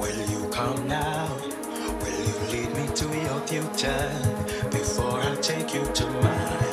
Will you come now? Will you lead me to your future before I take you to mine?